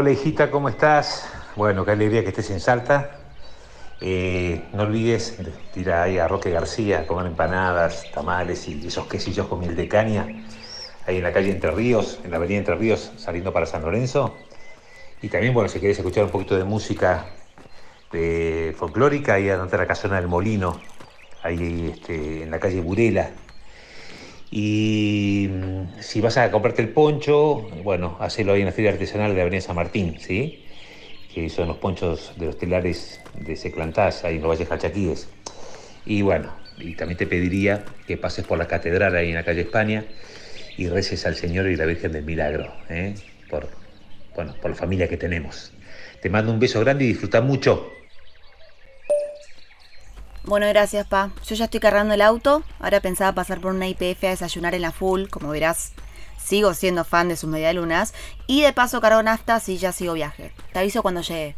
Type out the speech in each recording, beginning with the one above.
Hola hijita, ¿cómo estás? Bueno, qué alegría que estés en Salta. Eh, no olvides tirar ahí a Roque García, comer empanadas, tamales y esos quesillos con miel de caña, ahí en la calle Entre Ríos, en la avenida Entre Ríos, saliendo para San Lorenzo. Y también, bueno, si querés escuchar un poquito de música de folclórica, ahí ante la casona del Molino, ahí este, en la calle Burela. Y mm, si vas a comprarte el poncho, bueno, hacelo ahí en la feria artesanal de Avenida San Martín, ¿sí? Que son los ponchos de los telares de Seclantás, ahí en los Valles Calchaquíes. Y bueno, y también te pediría que pases por la catedral ahí en la calle España y reces al Señor y la Virgen del Milagro, ¿eh? por, bueno, por la familia que tenemos. Te mando un beso grande y disfruta mucho. Bueno, gracias, pa. Yo ya estoy cargando el auto. Ahora pensaba pasar por una IPF a desayunar en la full. Como verás, sigo siendo fan de sus medialunas. Y de paso cargo nafta si ya sigo viaje. Te aviso cuando llegue.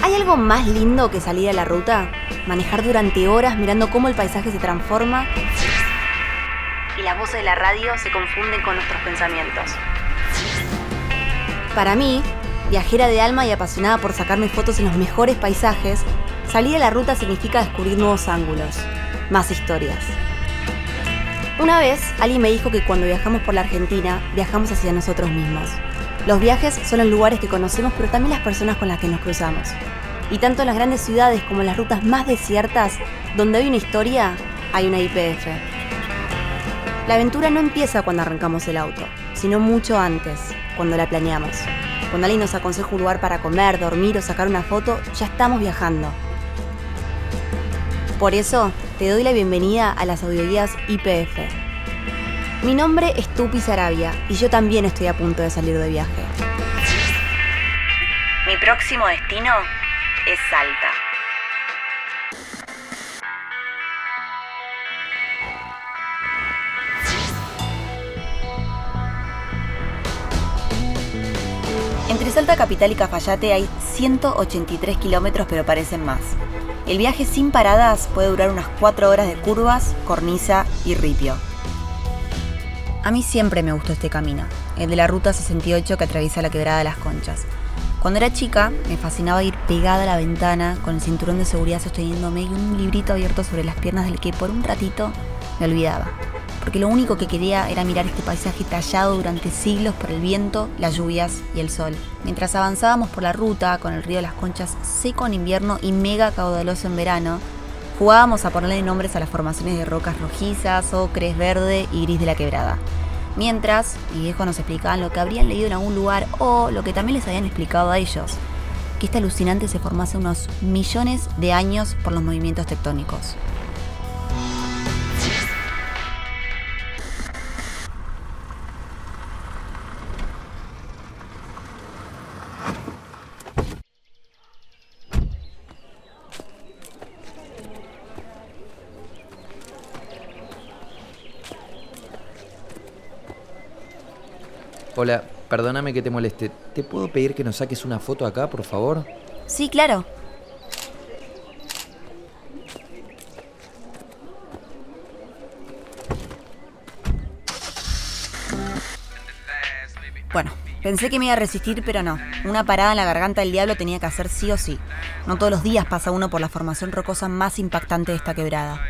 ¿Hay algo más lindo que salir a la ruta? Manejar durante horas mirando cómo el paisaje se transforma y las voces de la radio se confunden con nuestros pensamientos. Para mí, viajera de alma y apasionada por sacarme fotos en los mejores paisajes, salir a la ruta significa descubrir nuevos ángulos, más historias. Una vez, alguien me dijo que cuando viajamos por la Argentina, viajamos hacia nosotros mismos. Los viajes son los lugares que conocemos, pero también las personas con las que nos cruzamos. Y tanto en las grandes ciudades como en las rutas más desiertas, donde hay una historia, hay una IPF. La aventura no empieza cuando arrancamos el auto, sino mucho antes, cuando la planeamos. Cuando alguien nos aconseja un lugar para comer, dormir o sacar una foto, ya estamos viajando. Por eso, te doy la bienvenida a las audioguías IPF. Mi nombre es Tupi Sarabia y yo también estoy a punto de salir de viaje. Mi próximo destino es Salta. Salta Capital y Cafayate hay 183 kilómetros, pero parecen más. El viaje sin paradas puede durar unas 4 horas de curvas, cornisa y ripio. A mí siempre me gustó este camino, el de la Ruta 68 que atraviesa la Quebrada de las Conchas. Cuando era chica, me fascinaba ir pegada a la ventana con el cinturón de seguridad sosteniéndome y un librito abierto sobre las piernas del que por un ratito me olvidaba porque lo único que quería era mirar este paisaje tallado durante siglos por el viento, las lluvias y el sol. Mientras avanzábamos por la ruta, con el río de las Conchas seco en invierno y mega caudaloso en verano, jugábamos a ponerle nombres a las formaciones de rocas rojizas, ocres, verde y gris de la quebrada. Mientras, mi viejo nos explicaban lo que habrían leído en algún lugar o lo que también les habían explicado a ellos, que este alucinante se formase unos millones de años por los movimientos tectónicos. Hola, perdóname que te moleste. ¿Te puedo pedir que nos saques una foto acá, por favor? Sí, claro. Bueno, pensé que me iba a resistir, pero no. Una parada en la garganta del diablo tenía que hacer sí o sí. No todos los días pasa uno por la formación rocosa más impactante de esta quebrada.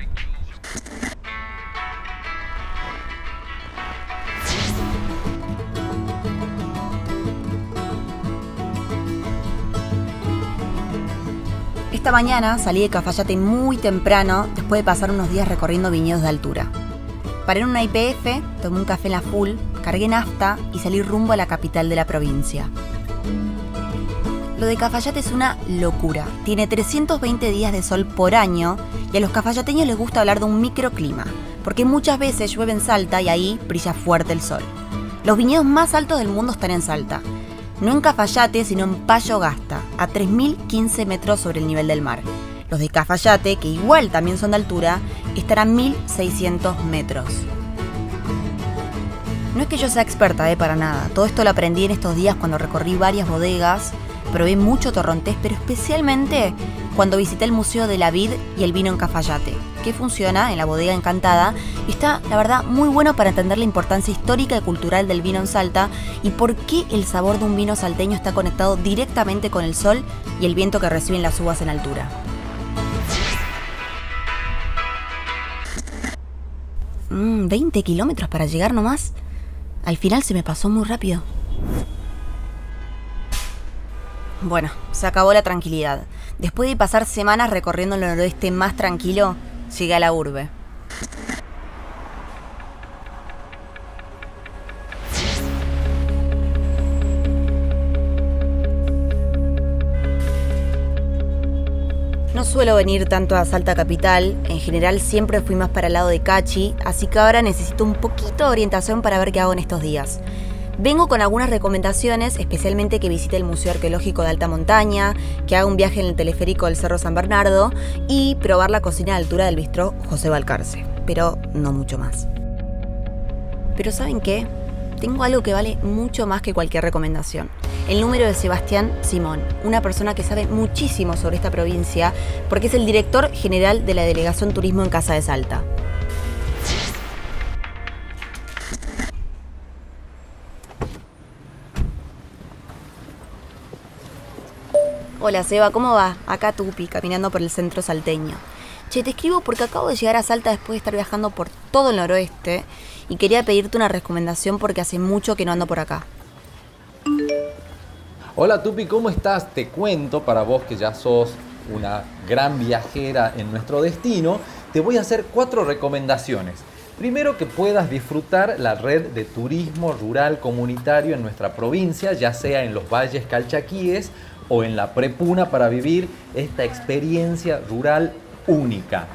Esta mañana salí de Cafayate muy temprano después de pasar unos días recorriendo viñedos de altura. Paré en una IPF, tomé un café en la full, cargué nafta y salí rumbo a la capital de la provincia. Lo de Cafayate es una locura. Tiene 320 días de sol por año y a los cafayateños les gusta hablar de un microclima, porque muchas veces llueve en Salta y ahí brilla fuerte el sol. Los viñedos más altos del mundo están en Salta no en Cafayate, sino en Payo Gasta, a 3.015 metros sobre el nivel del mar. Los de Cafayate, que igual también son de altura, están a 1.600 metros. No es que yo sea experta, eh, para nada. Todo esto lo aprendí en estos días cuando recorrí varias bodegas, probé mucho torrontés, pero especialmente cuando visité el Museo de la Vid y el Vino en Cafayate, que funciona en la bodega Encantada y está, la verdad, muy bueno para entender la importancia histórica y cultural del vino en Salta y por qué el sabor de un vino salteño está conectado directamente con el sol y el viento que reciben las uvas en altura. 20 mm, kilómetros para llegar nomás. Al final se me pasó muy rápido. Bueno, se acabó la tranquilidad. Después de pasar semanas recorriendo el noroeste más tranquilo, llegué a la urbe. No suelo venir tanto a Salta Capital, en general siempre fui más para el lado de Cachi, así que ahora necesito un poquito de orientación para ver qué hago en estos días. Vengo con algunas recomendaciones, especialmente que visite el Museo Arqueológico de Alta Montaña, que haga un viaje en el teleférico del Cerro San Bernardo y probar la cocina de altura del bistró José Balcarce, pero no mucho más. Pero ¿saben qué? Tengo algo que vale mucho más que cualquier recomendación. El número de Sebastián Simón, una persona que sabe muchísimo sobre esta provincia porque es el director general de la Delegación Turismo en Casa de Salta. Hola Seba, ¿cómo va? Acá Tupi, caminando por el centro salteño. Che, te escribo porque acabo de llegar a Salta después de estar viajando por todo el noroeste y quería pedirte una recomendación porque hace mucho que no ando por acá. Hola Tupi, ¿cómo estás? Te cuento para vos que ya sos una gran viajera en nuestro destino, te voy a hacer cuatro recomendaciones. Primero que puedas disfrutar la red de turismo rural comunitario en nuestra provincia, ya sea en los valles calchaquíes o en la prepuna para vivir esta experiencia rural única.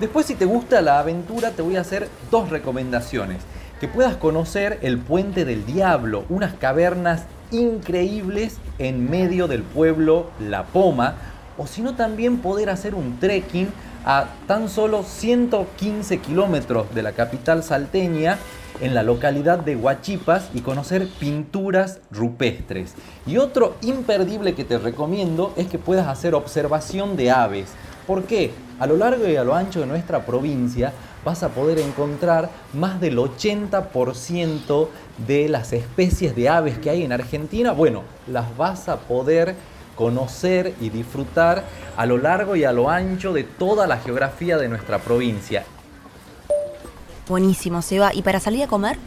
Después si te gusta la aventura te voy a hacer dos recomendaciones. Que puedas conocer el Puente del Diablo, unas cavernas increíbles en medio del pueblo La Poma, o si no también poder hacer un trekking a tan solo 115 kilómetros de la capital salteña en la localidad de Huachipas y conocer pinturas rupestres. Y otro imperdible que te recomiendo es que puedas hacer observación de aves. ¿Por qué? A lo largo y a lo ancho de nuestra provincia vas a poder encontrar más del 80% de las especies de aves que hay en Argentina. Bueno, las vas a poder conocer y disfrutar a lo largo y a lo ancho de toda la geografía de nuestra provincia. Buenísimo, Seba. ¿Y para salir a comer?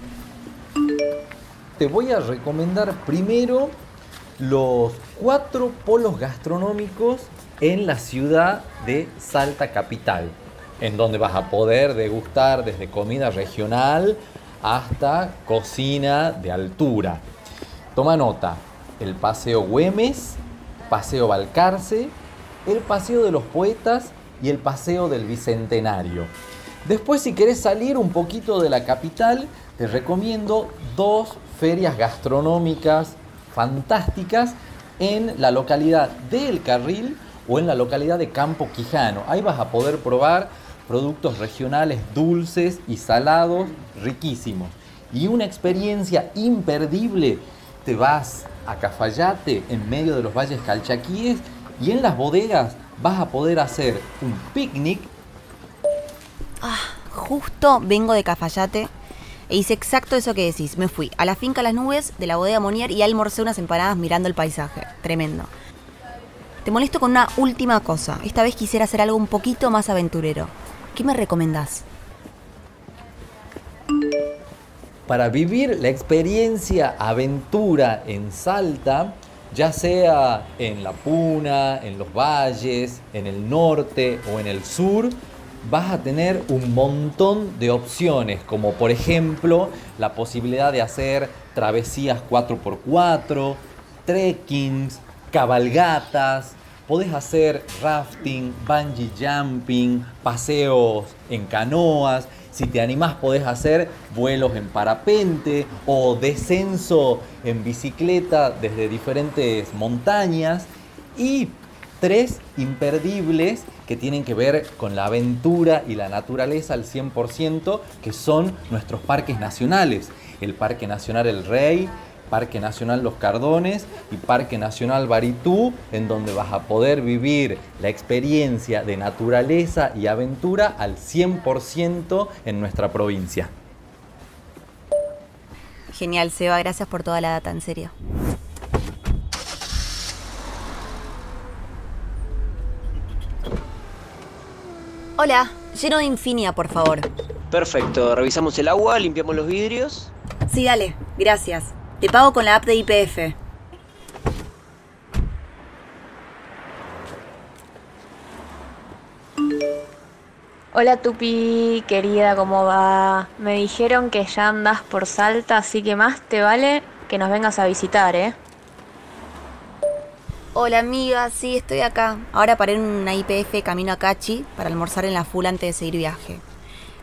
Te voy a recomendar primero los cuatro polos gastronómicos en la ciudad de Salta Capital, en donde vas a poder degustar desde comida regional hasta cocina de altura. Toma nota, el Paseo Güemes, Paseo Balcarce, el Paseo de los Poetas y el Paseo del Bicentenario. Después, si querés salir un poquito de la capital, te recomiendo dos ferias gastronómicas fantásticas en la localidad de El Carril o en la localidad de Campo Quijano. Ahí vas a poder probar productos regionales dulces y salados riquísimos. Y una experiencia imperdible, te vas a Cafayate en medio de los valles calchaquíes y en las bodegas vas a poder hacer un picnic Ah, justo vengo de Cafayate e hice exacto eso que decís. Me fui a la finca Las Nubes de la bodega Monier y almorcé unas empanadas mirando el paisaje. Tremendo. Te molesto con una última cosa. Esta vez quisiera hacer algo un poquito más aventurero. ¿Qué me recomendás? Para vivir la experiencia aventura en Salta, ya sea en la Puna, en los valles, en el norte o en el sur, vas a tener un montón de opciones, como por ejemplo la posibilidad de hacer travesías 4x4, trekkings, cabalgatas, podés hacer rafting, bungee jumping, paseos en canoas, si te animás podés hacer vuelos en parapente o descenso en bicicleta desde diferentes montañas y tres imperdibles que tienen que ver con la aventura y la naturaleza al 100%, que son nuestros parques nacionales. El Parque Nacional El Rey, Parque Nacional Los Cardones y Parque Nacional Baritú, en donde vas a poder vivir la experiencia de naturaleza y aventura al 100% en nuestra provincia. Genial, Seba, gracias por toda la data, en serio. Hola, lleno de Infinia, por favor. Perfecto, revisamos el agua, limpiamos los vidrios. Sí, dale, gracias. Te pago con la app de IPF. Hola Tupi, querida, ¿cómo va? Me dijeron que ya andas por Salta, así que más te vale que nos vengas a visitar, ¿eh? Hola amiga, sí, estoy acá. Ahora paré en una IPF camino a Cachi para almorzar en la full antes de seguir viaje.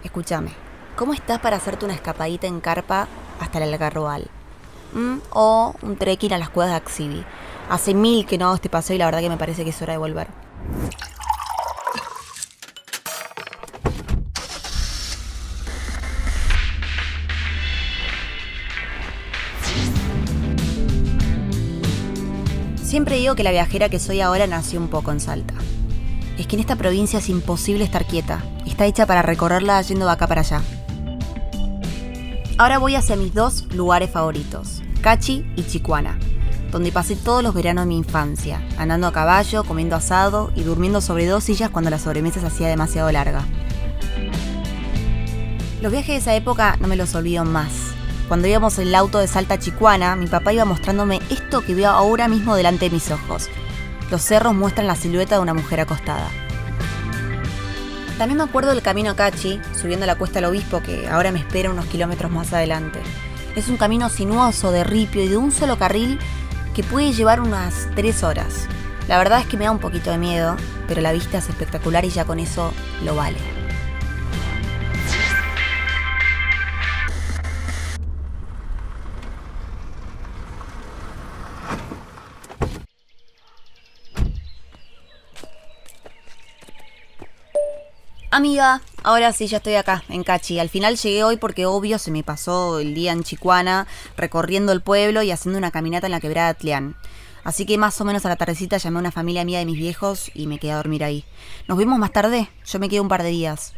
Escúchame, ¿cómo estás para hacerte una escapadita en carpa hasta el Algarrobal? ¿Mm? O un trekking a las cuevas de Axibi. Hace mil que no hago este paseo y la verdad que me parece que es hora de volver. Siempre digo que la viajera que soy ahora nació un poco en Salta. Es que en esta provincia es imposible estar quieta. Está hecha para recorrerla yendo de acá para allá. Ahora voy hacia mis dos lugares favoritos, Cachi y Chicuana, donde pasé todos los veranos de mi infancia, andando a caballo, comiendo asado y durmiendo sobre dos sillas cuando la sobremesa se hacía demasiado larga. Los viajes de esa época no me los olvido más. Cuando íbamos el auto de Salta Chicuana, mi papá iba mostrándome esto que veo ahora mismo delante de mis ojos. Los cerros muestran la silueta de una mujer acostada. También me acuerdo del camino a Cachi, subiendo la cuesta al obispo, que ahora me espera unos kilómetros más adelante. Es un camino sinuoso, de ripio y de un solo carril que puede llevar unas tres horas. La verdad es que me da un poquito de miedo, pero la vista es espectacular y ya con eso lo vale. Amiga, ahora sí ya estoy acá, en Cachi. Al final llegué hoy porque obvio se me pasó el día en Chicuana, recorriendo el pueblo y haciendo una caminata en la quebrada Tleán. Así que más o menos a la tardecita llamé a una familia mía de mis viejos y me quedé a dormir ahí. ¿Nos vemos más tarde? Yo me quedo un par de días.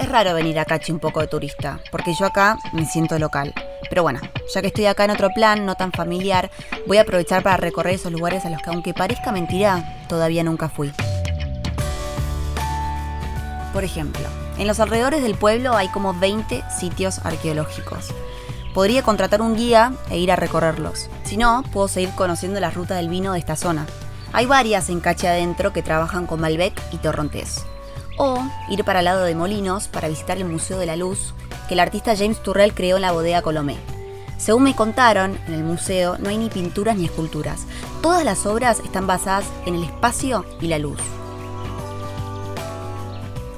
Es raro venir a Cachi un poco de turista, porque yo acá me siento local. Pero bueno, ya que estoy acá en otro plan, no tan familiar, voy a aprovechar para recorrer esos lugares a los que aunque parezca mentira, todavía nunca fui. Por ejemplo, en los alrededores del pueblo hay como 20 sitios arqueológicos. Podría contratar un guía e ir a recorrerlos. Si no, puedo seguir conociendo la ruta del vino de esta zona. Hay varias en Cache Adentro que trabajan con Malbec y Torrontés. O ir para el lado de Molinos para visitar el Museo de la Luz que el artista James Turrell creó en la bodega Colomé. Según me contaron, en el museo no hay ni pinturas ni esculturas. Todas las obras están basadas en el espacio y la luz.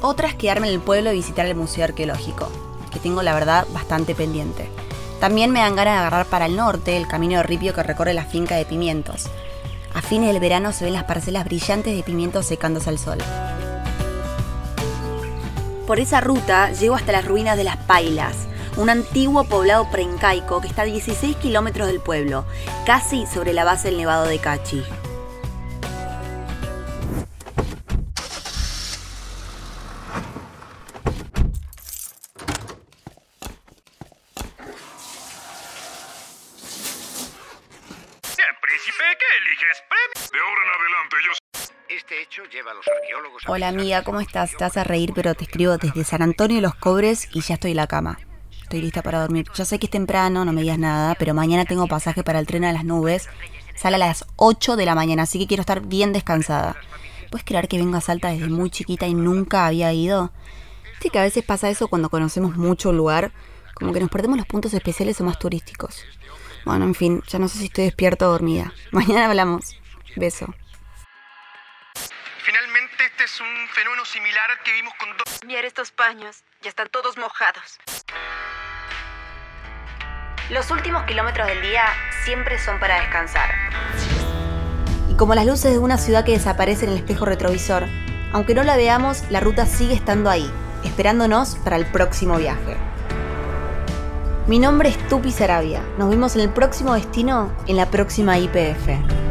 Otras quedarme en el pueblo y visitar el Museo Arqueológico, que tengo la verdad bastante pendiente. También me dan ganas de agarrar para el norte el camino de ripio que recorre la finca de pimientos. A fines del verano se ven las parcelas brillantes de pimientos secándose al sol. Por esa ruta llego hasta las ruinas de las Pailas, un antiguo poblado preincaico que está a 16 kilómetros del pueblo, casi sobre la base del Nevado de Cachi. Hola amiga, ¿cómo estás? Estás a reír, pero te escribo desde San Antonio de los Cobres y ya estoy en la cama. Estoy lista para dormir. Ya sé que es temprano, no me digas nada, pero mañana tengo pasaje para el tren a las nubes. Sale a las 8 de la mañana, así que quiero estar bien descansada. ¿Puedes creer que vengo a Salta desde muy chiquita y nunca había ido? Sí que a veces pasa eso cuando conocemos mucho un lugar, como que nos perdemos los puntos especiales o más turísticos. Bueno, en fin, ya no sé si estoy despierta o dormida. Mañana hablamos. Beso. Finalmente, este es un fenómeno similar al que vimos con dos. Mira estos paños, ya están todos mojados. Los últimos kilómetros del día siempre son para descansar. Y como las luces de una ciudad que desaparece en el espejo retrovisor, aunque no la veamos, la ruta sigue estando ahí, esperándonos para el próximo viaje. Mi nombre es Tupi Sarabia. Nos vemos en el próximo destino en la próxima IPF.